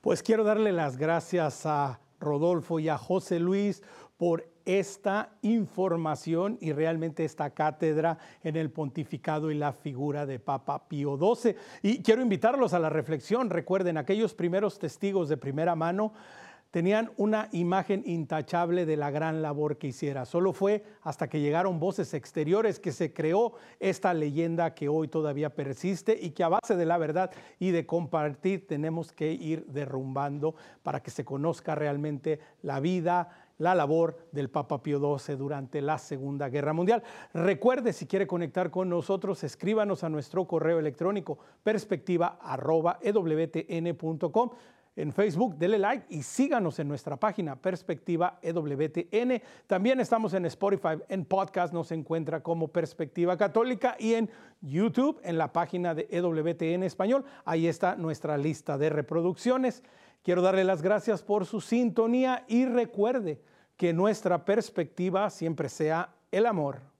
Pues quiero darle las gracias a Rodolfo y a José Luis por esta información y realmente esta cátedra en el pontificado y la figura de Papa Pío XII. Y quiero invitarlos a la reflexión. Recuerden, aquellos primeros testigos de primera mano tenían una imagen intachable de la gran labor que hiciera. Solo fue hasta que llegaron voces exteriores que se creó esta leyenda que hoy todavía persiste y que a base de la verdad y de compartir tenemos que ir derrumbando para que se conozca realmente la vida, la labor del Papa Pío XII durante la Segunda Guerra Mundial. Recuerde, si quiere conectar con nosotros, escríbanos a nuestro correo electrónico perspectiva.ewtn.com en Facebook, dele like y síganos en nuestra página Perspectiva EWTN. También estamos en Spotify, en podcast nos encuentra como Perspectiva Católica y en YouTube, en la página de EWTN Español. Ahí está nuestra lista de reproducciones. Quiero darle las gracias por su sintonía y recuerde que nuestra perspectiva siempre sea el amor.